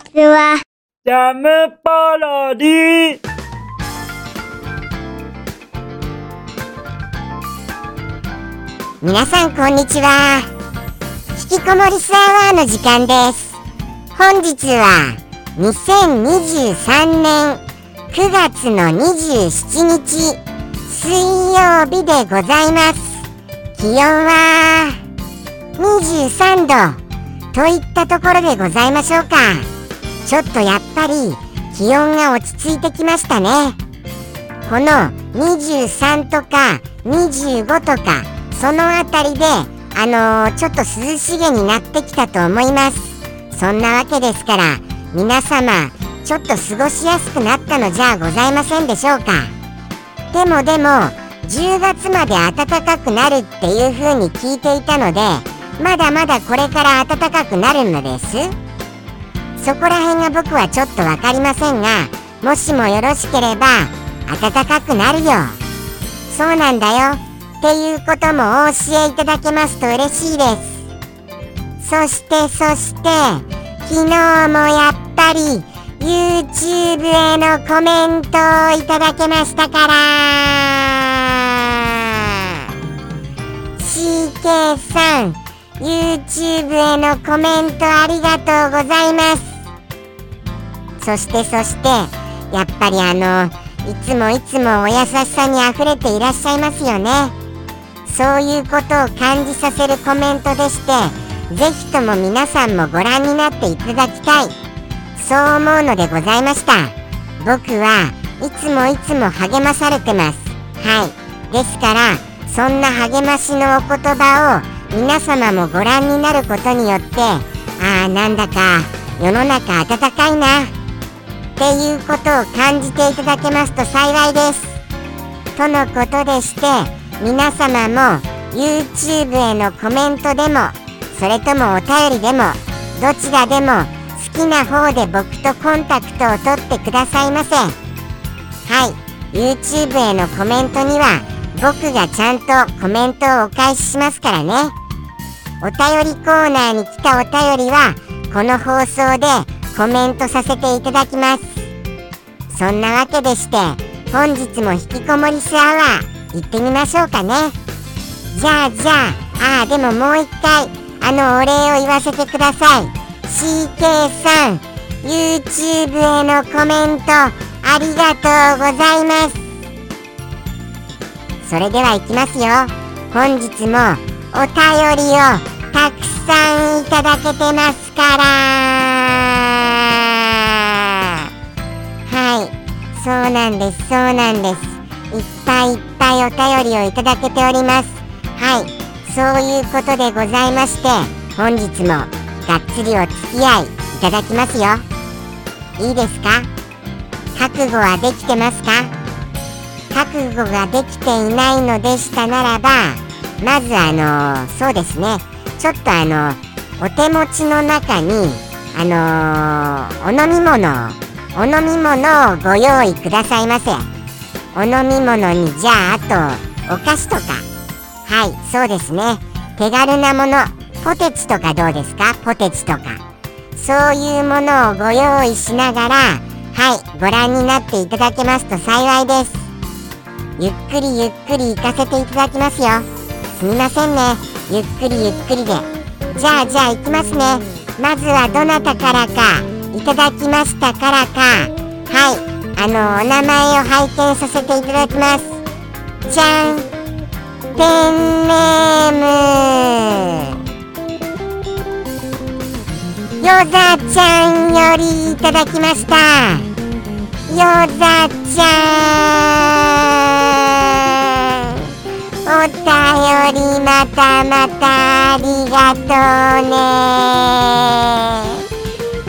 ちは。ジャムパロディ。皆さんこんにちは。引きこもりスアワーの時間です。本日は2023年9月の27日水曜日でございます。気温は23度といったところでございましょうかちょっとやっぱり気温が落ち着いてきましたね。この23とか25とかそのあたりであのー、ちょっと涼しげになってきたと思います。そんなわけですから皆様ちょっと過ごしやすくなったのじゃございませんでしょうか。でもでも10月まで暖かくなるっていう風に聞いていたのでまだまだこれから暖かくなるのです。そこら辺が僕はちょっと分かりませんがもしもよろしければ暖かくなるよ。そうなんだよ。っていうこともお教えいただけますと嬉しいです。そしてそして昨日もやっぱり YouTube へのコメントをいただけましたから。CK さん YouTube へのコメントありがとうございます。そしてそしてやっぱりあのいつもいつもお優しさにあふれていらっしゃいますよね。そういうことを感じさせるコメントでしてぜひとも皆さんもご覧になっていただきたい。そう思うのでございました。僕はいつもいつも励まされてます。はい。ですからそんな励ましのお言葉を皆様もご覧になることによってああなんだか世の中暖かいな。っていうことを感じていただけますと幸いです。とのことでして皆様も YouTube へのコメントでもそれともお便りでもどちらでも好きな方で僕とコンタクトを取ってくださいませはい。YouTube へのコメントには僕がちゃんとコメントをお返ししますからね。お便りコーナーに来たお便りはこの放送でコメントさせていただきます。そんなわけでして本日も引きこもりスアワー行ってみましょうかね。じゃあじゃあああでももう一回あのお礼を言わせてください。CK さん YouTube へのコメントありがとうございます。それではいきますよ。本日もお便りをたくさんいただけてますから。はい。そうなんですそうなんです。いっぱいいっぱいお便りをいただけております。はい。そういうことでございまして本日もがっつりお付き合いいただきますよ。いいですか？覚悟はできてますか？覚悟ができていないのでしたならばまずあのそうですね。ちょっとあのお手持ちの中にあのお飲み物お飲み物をご用意くださいませ。お飲み物にじゃああとお菓子とか。はいそうですね。手軽なものポテチとかどうですか？ポテチとか。そういうものをご用意しながらはいご覧になっていただけますと幸いです。ゆっくりゆっくり行かせていただきますよ。すみませんね。ゆっくりゆっくりで。じゃあじゃあ行きますね。まずはどなたからか。いただきましたからか。はい。あのお名前を拝見させていただきます。じゃん。ペンネーム。ヨザちゃんよりいただきました。ヨザちゃん。お便りまたまたありがとうね。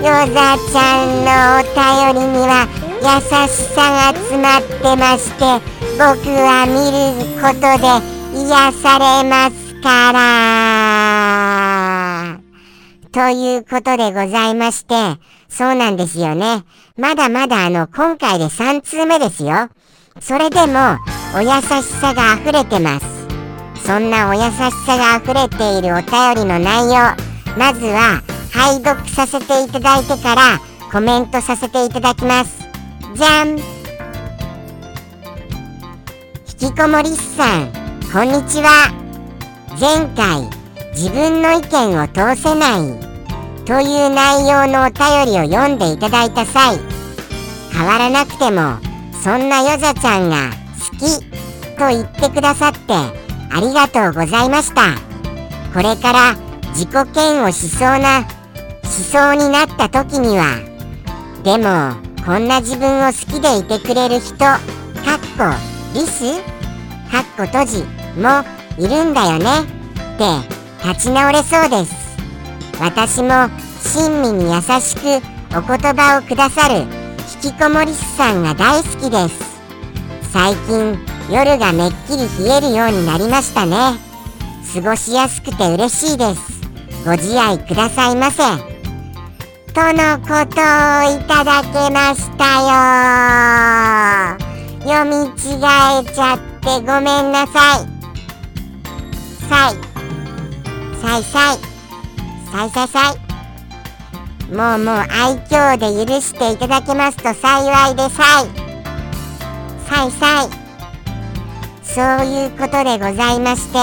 ヨザちゃんのお便りには優しさが詰まってまして僕は見ることで癒されますから。ということでございましてそうなんですよね。まだまだあの今回で3通目ですよ。それでもお優しさが溢れてます。そんなお優しさが溢れているお便りの内容。まずは拝読させていただいてからコメントさせていただきます。じゃん。引きこもりっさんこんにちは。前回自分の意見を通せないという内容のお便りを読んでいただいた際変わらなくてもそんなヨザちゃんが好きと言ってくださってありがとうございました。これから自己嫌悪しそうなしそうになった時にはでもこんな自分を好きでいてくれる人かっこリス？かっこ閉じもいるんだよね？って立ち直れそうです。私も親身に優しくお言葉をくださる引きこもり師さんが大好きです。最近夜がめっきり冷えるようになりましたね。過ごしやすくて嬉しいです。ご自愛くださいませ。とのことをいただけましたよ。読み違えちゃってごめんなさい。さい。さいさい。さいさいさい。もうもう愛嬌で許していただけますと幸いでさい。さいさい。そういうことでございまして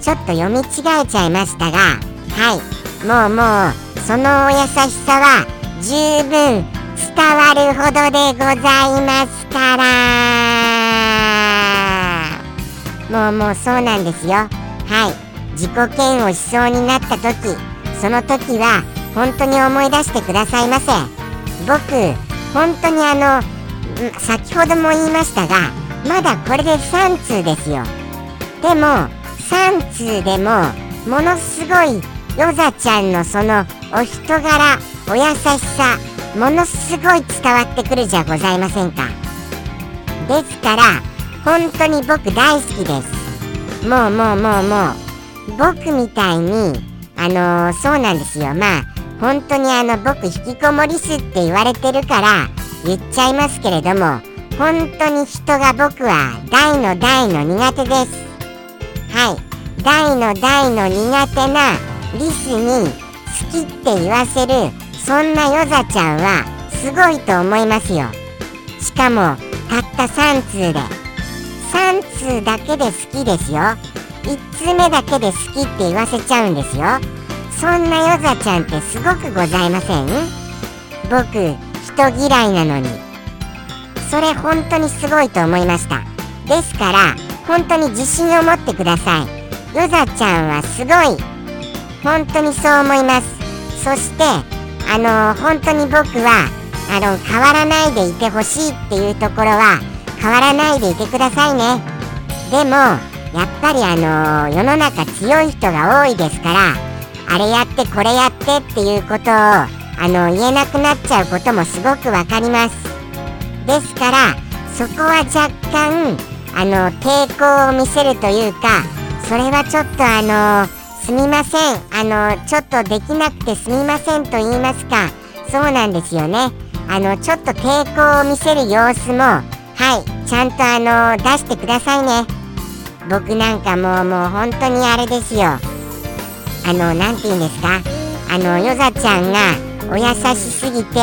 ちょっと読み違えちゃいましたがはい。もうもうそのお優しさは十分伝わるほどでございますから。もうもうそうなんですよ。はい。自己嫌悪しそうになった時。その時は本当に思い出してくださいませ。僕本当にあの先ほども言いましたがまだこれで3通ですよ。でも3通でもものすごいヨザちゃんのそのお人柄お優しさものすごい伝わってくるじゃございませんか？ですから本当に僕大好きです。もうもうもうもう僕みたいにあのー、そうなんですよ。まあ本当にあの僕引きこもりすって言われてるから言っちゃいますけれども本当に人が僕は大の大の苦手です。はい。大の大の苦手なリスに好きって言わせるそんなヨザちゃんはすごいと思いますよ。しかもたった3通で。3通だけで好きですよ。1通目だけで好きって言わせちゃうんですよ。そんなヨザちゃんってすごくございません？僕人嫌いなのに。それ本当にすごいと思いました。ですから本当に自信を持ってください。ヨザちゃんはすごい本当にそう思います。そしてあの本当に僕はあの変わらないでいてほしいっていうところは変わらないでいてくださいね。でもやっぱりあの世の中強い人が多いですからあれやってこれやってっていうことをあの言えなくなっちゃうこともすごくわかります。ですからそこは若干あの抵抗を見せるというかそれはちょっとあのすみません。あのちょっとできなくてすみませんと言いますか。そうなんですよね。あのちょっと抵抗を見せる様子もはいちゃんとあの出してくださいね。僕なんかもうもう本当にあれですよ。あの何て言うんですか。あのヨザちゃんがお優しすぎて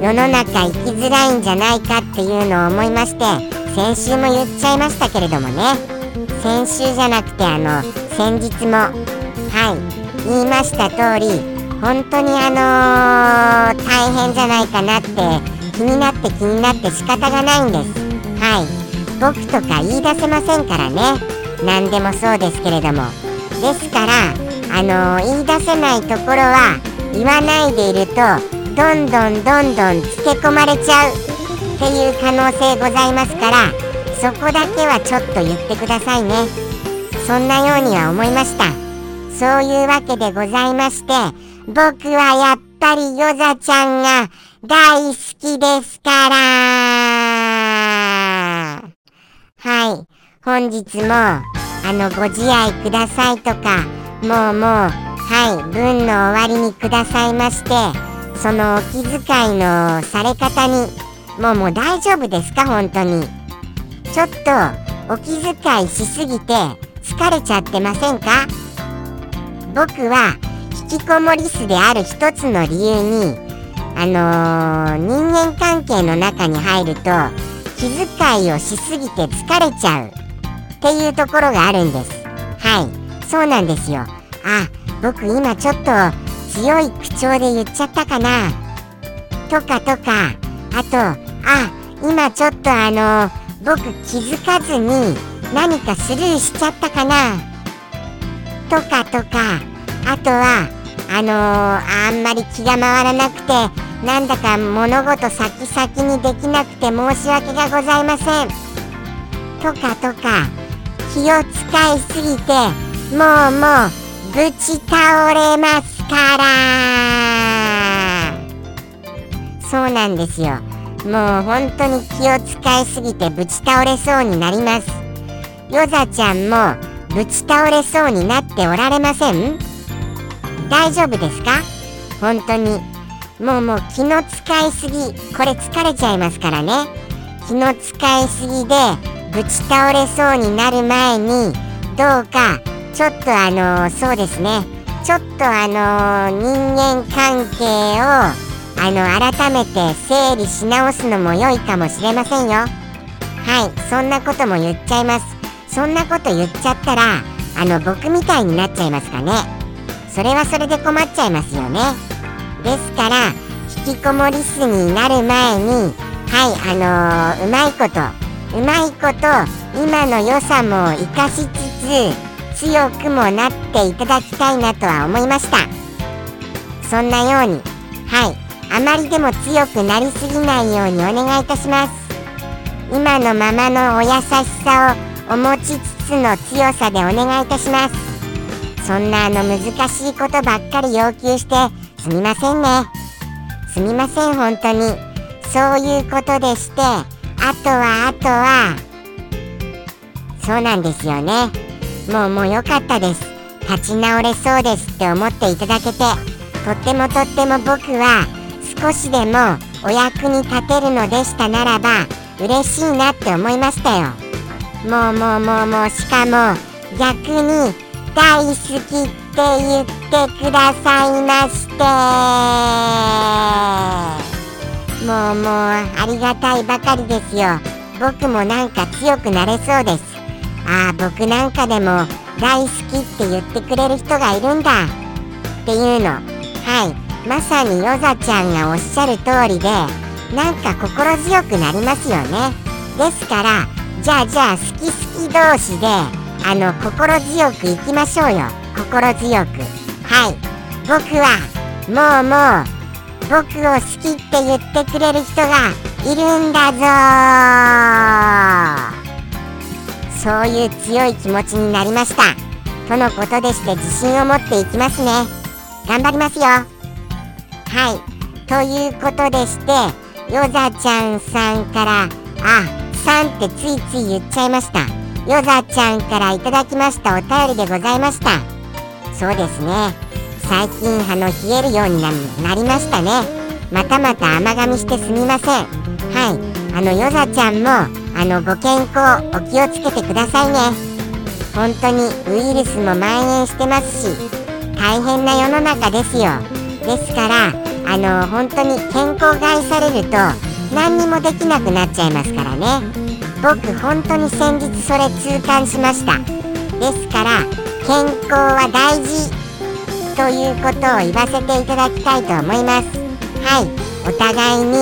世の中生きづらいんじゃないかっていうのを思いまして先週も言っちゃいましたけれどもね。先週じゃなくてあの先日もはい。言いました通り本当にあのー、大変じゃないかなって気になって気になって仕方がないんです。はい。僕とか言い出せませんからね。何でもそうですけれども。ですからあのー、言い出せないところは言わないでいるとどんどんどんどんつけ込まれちゃう。っていう可能性ございますからそこだけはちょっと言ってくださいね。そんなようには思いました。そういうわけでございまして僕はやっぱりヨザちゃんが大好きですから。はい。本日も、あの、ご自愛くださいとか、もうもう、はい、文の終わりにくださいまして、そのお気遣いのされ方に、もうもう大丈夫ですか？本当に。ちょっと、お気遣いしすぎて、疲れちゃってませんか？僕は、引きこもり巣である一つの理由にあのー、人間関係の中に入ると気遣いをしすぎて疲れちゃう。っていうところがあるんです。はい。そうなんですよ。あ僕今ちょっと強い口調で言っちゃったかな。とかとか。あとあ今ちょっとあの僕気づかずに何かスルーしちゃったかな。とかとか。あとはあのー、あんまり気が回らなくてなんだか物事先々にできなくて申し訳がございません。とかとか。気を使いすぎてもうもうぶち倒れますから。そうなんですよ。もう本当に気を使いすぎてぶち倒れそうになります。ヨザちゃんもぶち倒れそうになっておられません？大丈夫ですか？本当に。もうもう気の使いすぎ。これ疲れちゃいますからね。気の使いすぎでぶち倒れそうになる前にどうかちょっとあのー、そうですね。ちょっとあのー、人間関係をあの改めて整理し直すのも良いかもしれませんよ。はいそんなことも言っちゃいます。そんなこと言っちゃったらあの僕みたいになっちゃいますかね。それはそれで困っちゃいますよね。ですから引きこもりすになる前にはいあのー、うまいことうまいこと今の良さも生かしつつ強くもなっていただきたいなとは思いました。そんなようにはいあまりでも強くなりすぎないようにお願いいたします。今のままのお優しさをお持ちつつの強さでお願いいたします。そんなあの難しいことばっかり要求してすみませんね。すみません本当に。そういうことでしてあとはあとは。そうなんですよね。もうもう良かったです。立ち直れそうですって思っていただけて。とってもとっても僕は少しでもお役に立てるのでしたならば嬉しいなって思いましたよ。もうもうもうもうしかも逆に大好きって言ってくださいまして。もうもうありがたいばかりですよ。僕もなんか強くなれそうです。ああ僕なんかでも大好きって言ってくれる人がいるんだ。っていうの。はい。まさにヨザちゃんがおっしゃる通りでなんか心強くなりますよね。ですからじゃあじゃあ好き好き同士であの心強くいきましょうよ。心強く。はい。僕はもうもう僕を好きって言ってくれる人がいるんだぞ。そういう強い気持ちになりました。とのことでして自信を持っていきますね。頑張りますよ。はい。ということでしてヨザちゃんさんからあさんってついつい言っちゃいました。ヨザちゃんからいただきました。お便りでございました。そうですね。最近あの冷えるようになりましたね。またまた甘噛みしてすみません。はい。あのヨザちゃんもあのご健康お気をつけてくださいね。本当にウイルスも蔓延してますし大変な世の中ですよ。ですからあの本当に健康害されると何にもできなくなっちゃいますからね。僕本当に先日それ痛感しました。ですから健康は大事ということを言わせていただきたいと思います。はい。お互いに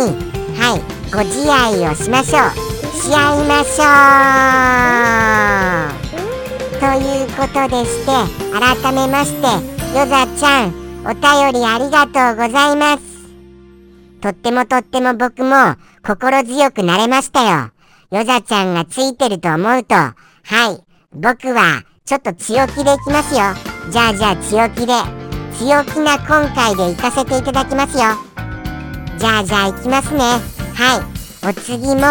はいご自愛をしましょう。し合いましょう。ということでして改めましてヨザちゃんお便りありがとうございます。とってもとっても僕も心強くなれましたよ。ヨザちゃんがついてると思うと、はい、僕はちょっと強気でいきますよ。じゃあじゃあ強気で、強気な今回で行かせていただきますよ。じゃあじゃあ行きますね。はい、お次も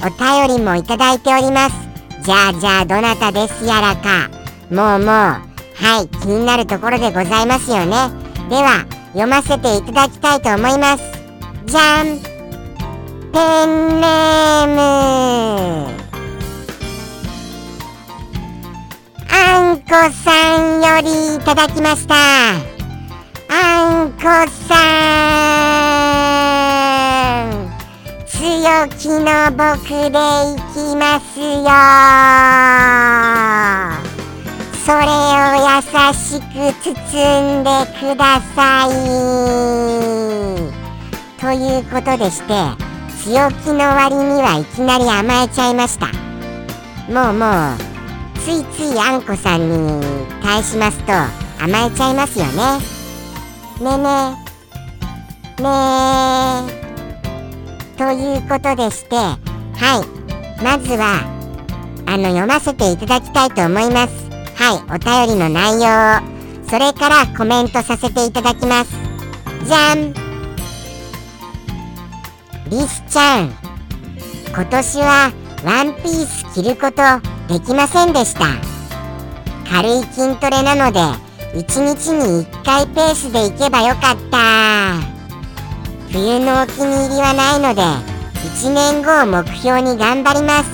お便りもいただいております。じゃあじゃあどなたですやらか。もうもう、はい、気になるところでございますよね。では読ませていただきたいと思いますじゃんペンネームあんこさんよりいただきました。あんこさん。強気の僕でいきますよ。それを優しく包んでください。ということでして強気の割にはいきなり甘えちゃいました。もうもうついついあんこさんに対しますと甘えちゃいますよね。ねねねということでしてはい。まずはあの読ませていただきたいと思います。はい。お便りの内容それからコメントさせていただきます。じゃん。リスちゃん。今年はワンピース着ることできませんでした。軽い筋トレなので1日に1回ペースで行けばよかった。冬のお気に入りはないので1年後を目標に頑張ります。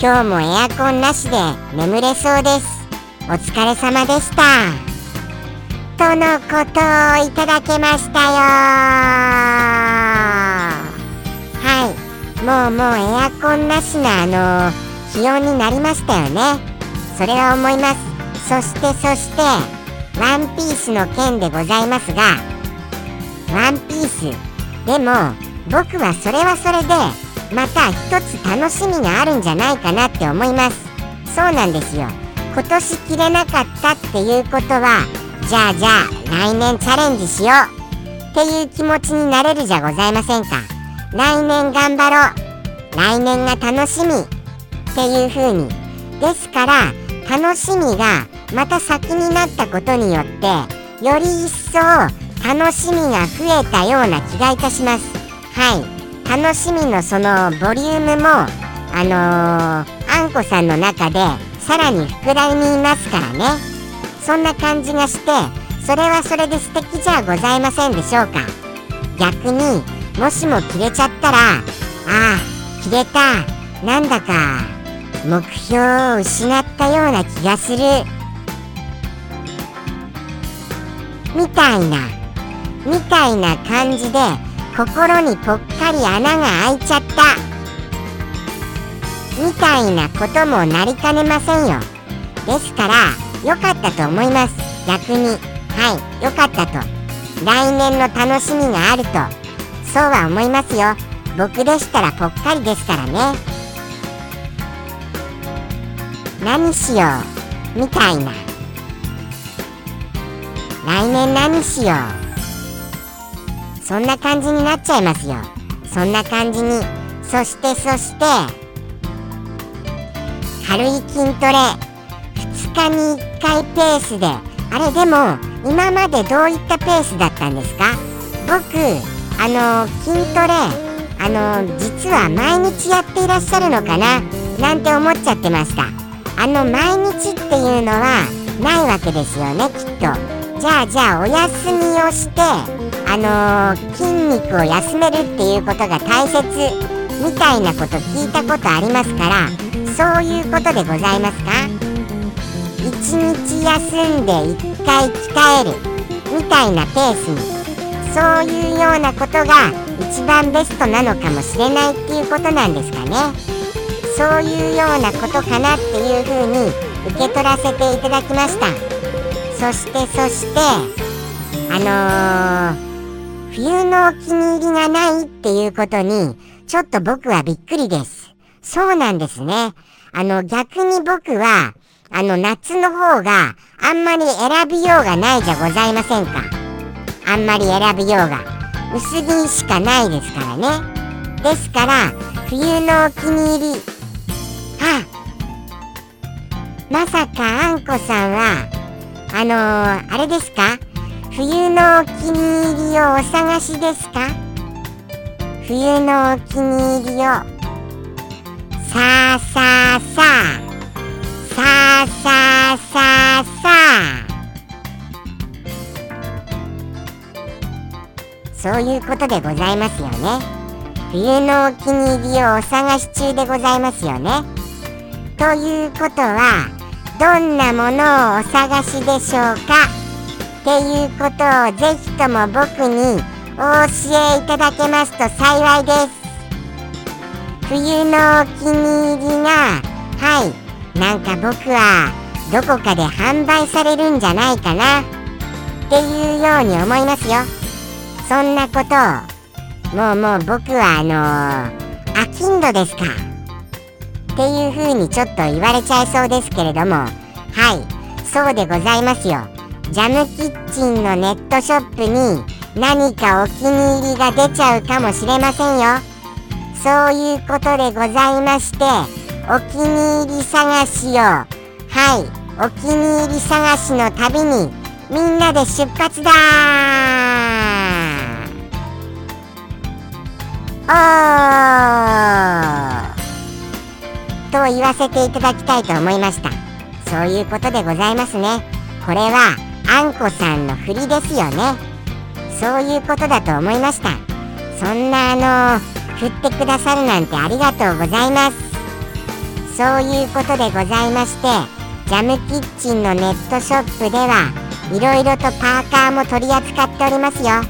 今日もエアコンなしで眠れそうです。お疲れ様でした。とのことをいただけましたよもうもうエアコンなしのあの気温になりましたよね。それは思います。そしてそしてワンピースの件でございますがワンピース。でも僕はそれはそれでまた一つ楽しみがあるんじゃないかなって思います。そうなんですよ。今年着れなかったっていうことはじゃあじゃあ来年チャレンジしよう。っていう気持ちになれるじゃございませんか。来年頑張ろう。来年が楽しみ。っていう風に。ですから楽しみがまた先になったことによってより一層楽しみが増えたような気がいたします。はい。楽しみのそのボリュームもあのー、あんこさんの中でさらに膨らみますからね。そんな感じがしてそれはそれで素敵じゃございませんでしょうか。逆にもしも切れちゃったらああ切れた。なんだか目標を失ったような気がする。みたいなみたいな感じで心にぽっかり穴が開いちゃった。みたいなこともなりかねませんよ。ですから良かったと思います。逆に。はい良かったと。来年の楽しみがあると。そうは思いますよ。僕でしたらぽっかりですからね。何しようみたいな。来年何しよう。そんな感じになっちゃいますよ。そんな感じに。そしてそして。軽い筋トレ。2日に1回ペースで。あれでも今までどういったペースだったんですか？僕。あの筋トレあの実は毎日やっていらっしゃるのかななんて思っちゃってました。あの毎日っていうのはないわけですよねきっと。じゃあじゃあお休みをしてあのー、筋肉を休めるっていうことが大切みたいなこと聞いたことありますからそういうことでございますか？1日休んで1回鍛えるみたいなペースにそういうようなことが一番ベストなのかもしれないっていうことなんですかねそういうようなことかなっていうふうに受け取らせていただきましたそしてそしてあのー冬のお気に入りがないっていうことに、ちょっと僕はびっくりです。そうなんですね。あの、逆に僕は、あの、夏の方があんまり選びようがないじゃございませんか。あんまり選びようが。薄着しかないですからね。ですから、冬のお気に入り。はまさかあんこさんは、あのー、あれですか？冬のお気に入りをお探しですか？冬のお気に入りをさあさあさあさあさあさあさあそういうことでございますよね。冬のお気に入りをお探し中でございますよね。ということはどんなものをお探しでしょうか？っていうことをぜひとも僕にお教えいただけますと幸いです。冬のお気に入りがはいなんか僕はどこかで販売されるんじゃないかな。っていうように思いますよ。そんなことを。もうもう僕はあのー、アキンドですか。っていう風にちょっと言われちゃいそうですけれども。はい。そうでございますよ。ジャムキッチンのネットショップに何かお気に入りが出ちゃうかもしれませんよ。そういうことでございましてお気に入り探しを。はい。お気に入り探しの旅にみんなで出発だおー。と言わせていただきたいと思いました。そういうことでございますね。これはあんこさんの振りですよね。そういうことだと思いました。そんなあの振ってくださるなんてありがとうございます。そういうことでございましてジャムキッチンのネットショップではいろいろとパーカーも取り扱っておりますよ。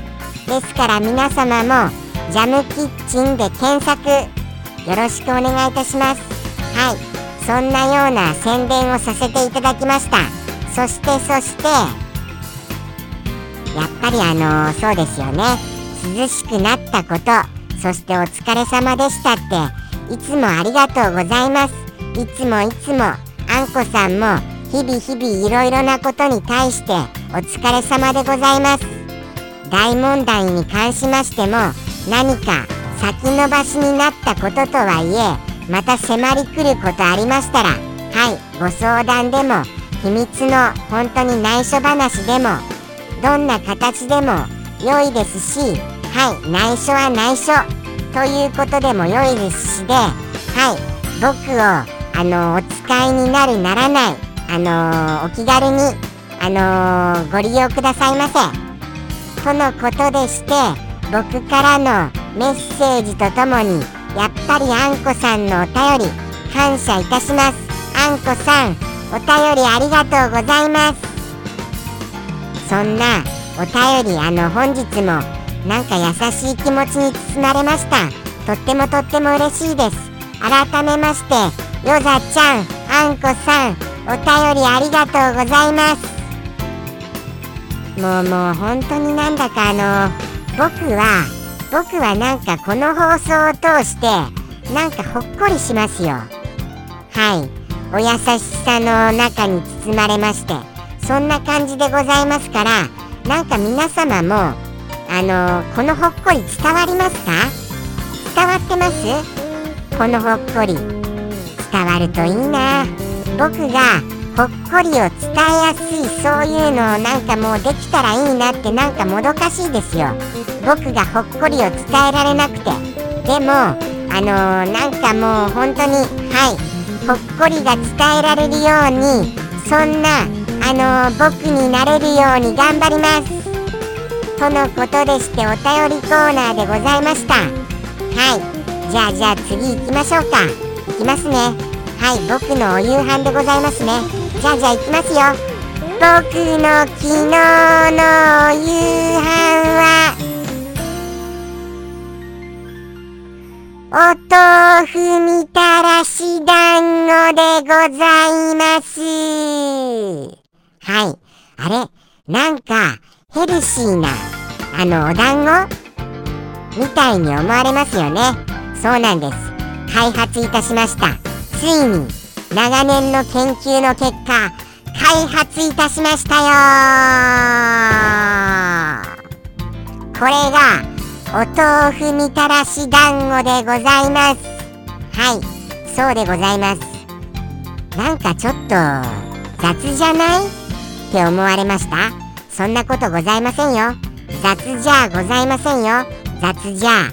ですから皆様もジャムキッチンで検索よろしくお願いいたします。はい。そんなような宣伝をさせていただきました。そしてそしてやっぱりあのー、そうですよね。涼しくなったこと。そしてお疲れ様でしたって。いつもありがとうございます。いつもいつも。あんこさんも日々日々いろいろなことに対してお疲れ様でございます。大問題に関しましても何か先延ばしになったこととはいえまた迫り来ることありましたらはいご相談でも秘密の本当に内緒話でもどんな形でも良いですしはい内緒は内緒ということでも良いですしではい僕をあのお使いになるならないあのお気軽にあのご利用くださいませ。とのことでして僕からのメッセージとともにやっぱりあんこさんのお便り感謝いたします。あんこさんお便りありがとうございます。そんなお便りあの本日もなんか優しい気持ちに包まれました。とってもとっても嬉しいです。改めましてヨザちゃんあんこさんお便りありがとうございます。もうもう本当になんだかあの僕は僕はなんかこの放送を通してなんかほっこりしますよ。はい。お優しさの中に包まれましてそんな感じでございますからなんか皆様もあのー、このほっこり伝わりますか？伝わってます？このほっこり。伝わるといいな。僕がほっこりを伝えやすいそういうのをなんかもうできたらいいなってなんかもどかしいですよ。僕がほっこりを伝えられなくて。でもあのー、なんかもう本当にはい。ほっこりが伝えられるようにそんなあの僕になれるように頑張ります。とのことでしてお便りコーナーでございました。はい。じゃあじゃあ次行きましょうか。行きますね。はい。僕のお夕飯でございますね。じゃあじゃあ行きますよ僕の昨日の夕飯はお豆腐みたらし団子でございます。はい。あれ？なんか、ヘルシーな、あの、お団子？みたいに思われますよね。そうなんです。開発いたしました。ついに、長年の研究の結果、開発いたしましたよこれが、お豆腐みたらし団子でございます。はい、そうでございます。なんかちょっと、雑じゃない？って思われました？そんなことございませんよ。雑じゃございませんよ。雑じゃ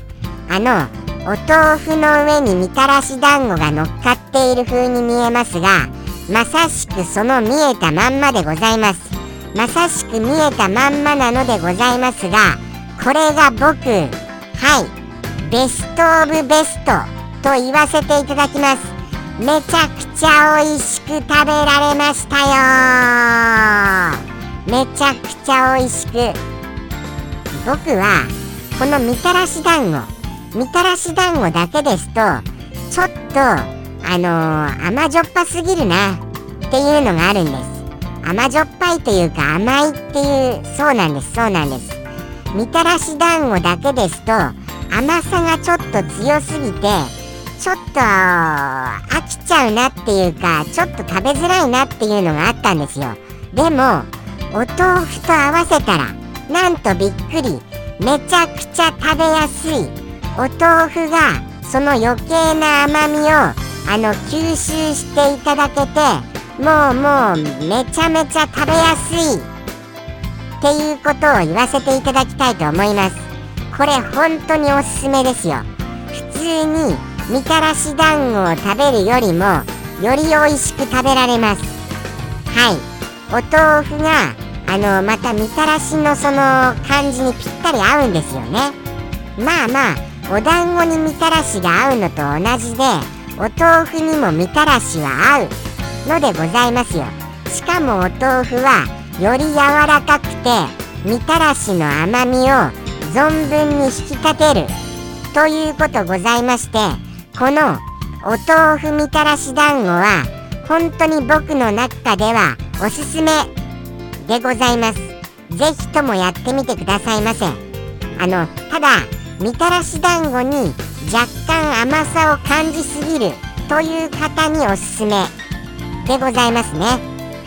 あのお豆腐の上にみたらし団子が乗っかっている風に見えますがまさしくその見えたまんまでございます。まさしく見えたまんまなのでございますがこれが僕はいベストオブベストと言わせていただきます。めちゃくちゃ美味しく食べられましたよめちゃくちゃ美味しく。僕はこのみたらし団子みたらし団子だけですとちょっとあのー、甘じょっぱすぎるなっていうのがあるんです。甘じょっぱいというか甘いっていうそうなんですそうなんです。みたらし団子だけですと甘さがちょっと強すぎてちょっと飽きちゃうなっていうかちょっと食べづらいなっていうのがあったんですよ。でもお豆腐と合わせたらなんとびっくり。めちゃくちゃ食べやすい。お豆腐がその余計な甘みをあの吸収していただけてもうもうめちゃめちゃ食べやすい。っていうことを言わせていただきたいと思います。これ本当におすすめですよ。普通にみたらし団子を食べるよりもより美味しく食べられます。はい。お豆腐があのまたみたらしのその感じにぴったり合うんですよね。まあまあお団子にみたらしが合うのと同じでお豆腐にもみたらしは合うのでございますよ。しかもお豆腐はより柔らかくてみたらしの甘みを存分に引き立てるということございましてこのお豆腐みたらし団子は本当に僕の中ではおすすめでございます。ぜひともやってみてくださいませ。あのただみたらし団子に若干甘さを感じすぎるという方におすすめでございますね。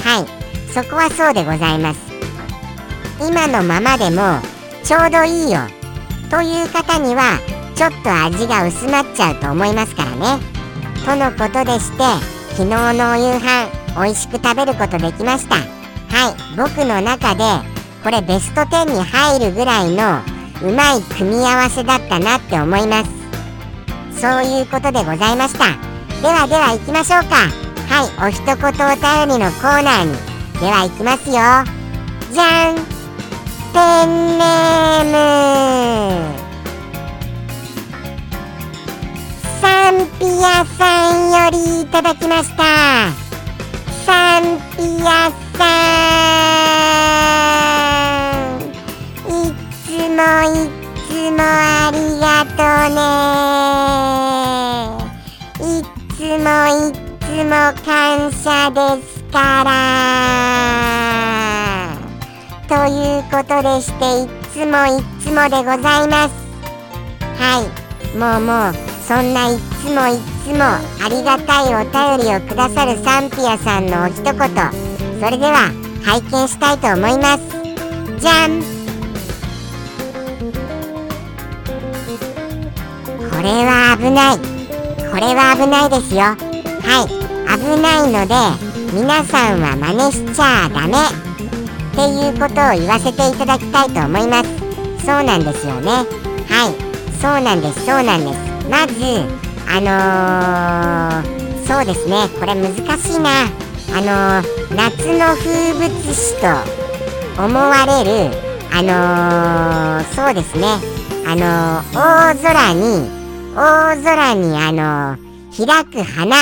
はい。そこはそうでございます。今のままでもちょうどいいよ。という方にはちょっと味が薄まっちゃうと思いますからね。とのことでして昨日のお夕飯美味しく食べることできました。はい。僕の中でこれベスト10に入るぐらいのうまい組み合わせだったなって思います。そういうことでございました。ではでは行きましょうか。はいお一言お便りのコーナーに。では行きますよ。じゃん。ペンネーム。サンピアさんよりいただきました。サンピアさん。もいつもありがとうね。いつもいつもつも感謝ですから。ということでしていつもいつもでございます。はい。もうもうそんないつもいつもありがたいお便りをくださるサンピアさんのお一言。それでは拝見したいと思います。じゃん。れは危ない。これは危ないですよ。はい。危ないので皆さんは真似しちゃダメ。っていうことを言わせていただきたいと思います。そうなんですよね。はい。そうなんです。そうなんです。まずあのー、そうですね。これ難しいな。あのー、夏の風物詩と思われるあのー、そうですね。あの大空に大空にあの開く花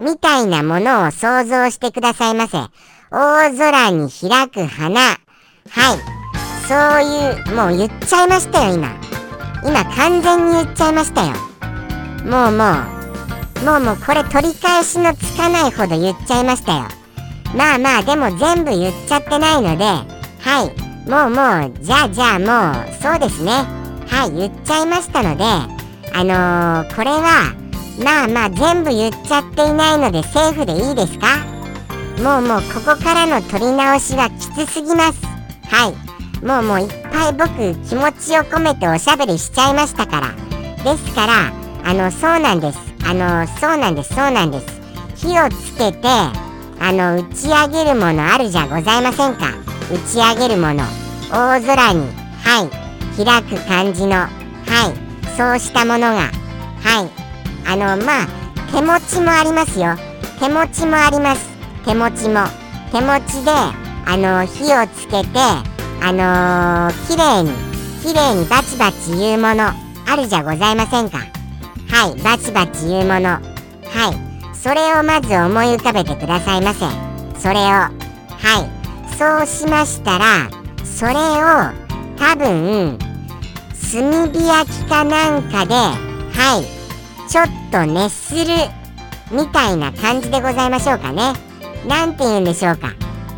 みたいなものを想像してくださいませ。大空に開く花。はい。そういう、もう言っちゃいましたよ、今。今完全に言っちゃいましたよ。もうもう、もうもうこれ取り返しのつかないほど言っちゃいましたよ。まあまあ、でも全部言っちゃってないので、はい。もうもう、じゃあじゃあもう、そうですね。はい、言っちゃいましたので、あのー、これは、まあまあ全部言っちゃっていないのでセーフでいいですか？もうもうここからの取り直しはきつすぎます。はいもうもういっぱい僕気持ちを込めておしゃべりしちゃいましたから。ですからあのそうなんです。あのそうなんです。そうなんです。火をつけてあの打ち上げるものあるじゃございませんか。打ち上げるもの。大空に。はい。開く感じのはいそうしたものがはいあのまあ手持ちもありますよ。手持ちもあります。手持ちも。手持ちであの火をつけてあのー、綺麗に綺麗にバチバチ言うものあるじゃございませんか。はいバチバチ言うもの。はいそれをまず思い浮かべてくださいませ。それを。はいそうしましたらそれを多分炭火焼きかなんかではいちょっと熱するみたいな感じでございましょうかね。なんて言うんでしょうか。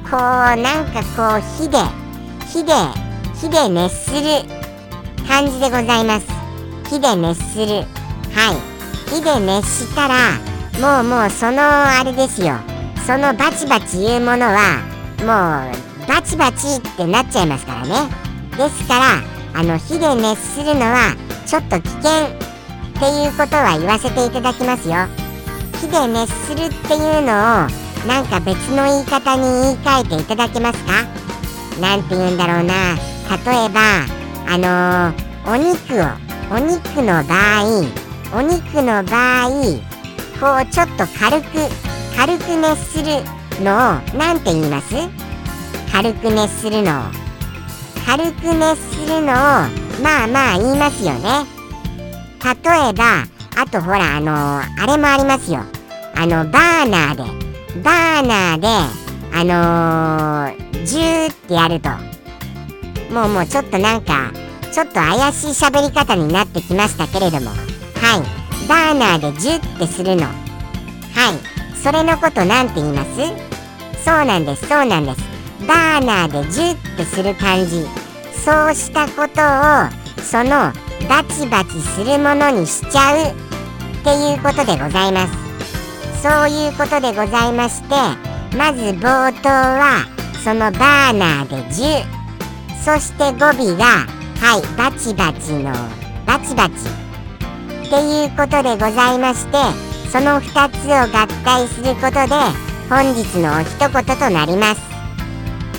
こうなんかこう火で火で火で熱する感じでございます。火で熱する。はい。火で熱したらもうもうそのあれですよ。そのバチバチいうものはもうバチバチってなっちゃいますからね。ですからあの火で熱するのはちょっと危険っていうことは言わせていただきますよ。火で熱するっていうのをなんか別の言い方に言い換えていただけますか？なんて言うんだろうな。例えばあのー、お肉をお肉の場合お肉の場合こうちょっと軽く軽く熱するのを何て言います？軽く熱するのを。軽く熱するのをまあまあ言いますよね。例えばあとほらあのー、あれもありますよ。あのバーナーでバーナーであのー、ジューってやると。もうもうちょっとなんかちょっと怪しい喋り方になってきましたけれども。はい。バーナーでジュってするの。はい。それのこと何て言います？そうなんですそうなんです。バーナーでジュッてする感じ。そうしたことをそのバチバチするものにしちゃうっていうことでございます。そういうことでございましてまず冒頭はそのバーナーで10そして語尾がはいバチバチのバチバチ。っていうことでございましてその2つを合体することで本日のお一言となります。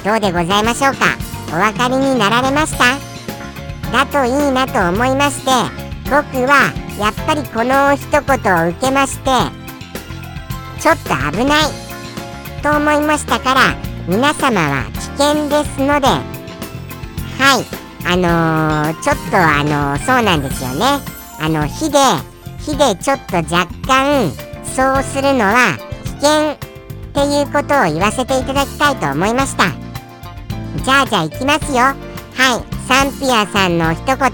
どうでございましょうか？お分かりになられました？だといいなと思いまして僕はやっぱりこの一言を受けましてちょっと危ないと思いましたから皆様は危険ですのではいあのー、ちょっとあのー、そうなんですよね。あの火で火でちょっと若干そうするのは危険っていうことを言わせていただきたいと思いました。じゃあじゃあ行きますよ。はい。サンピアさんの一言聞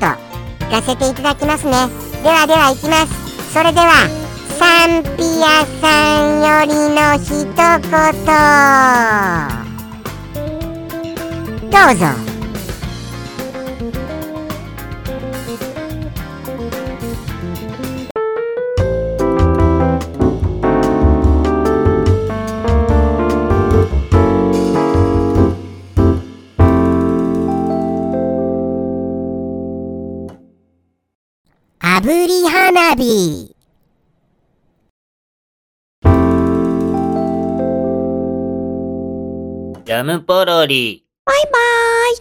かせていただきますね。ではでは行きます。それではサンピアさんよりの一言。どうぞ。花火。ジャムポロリ。バイバーイ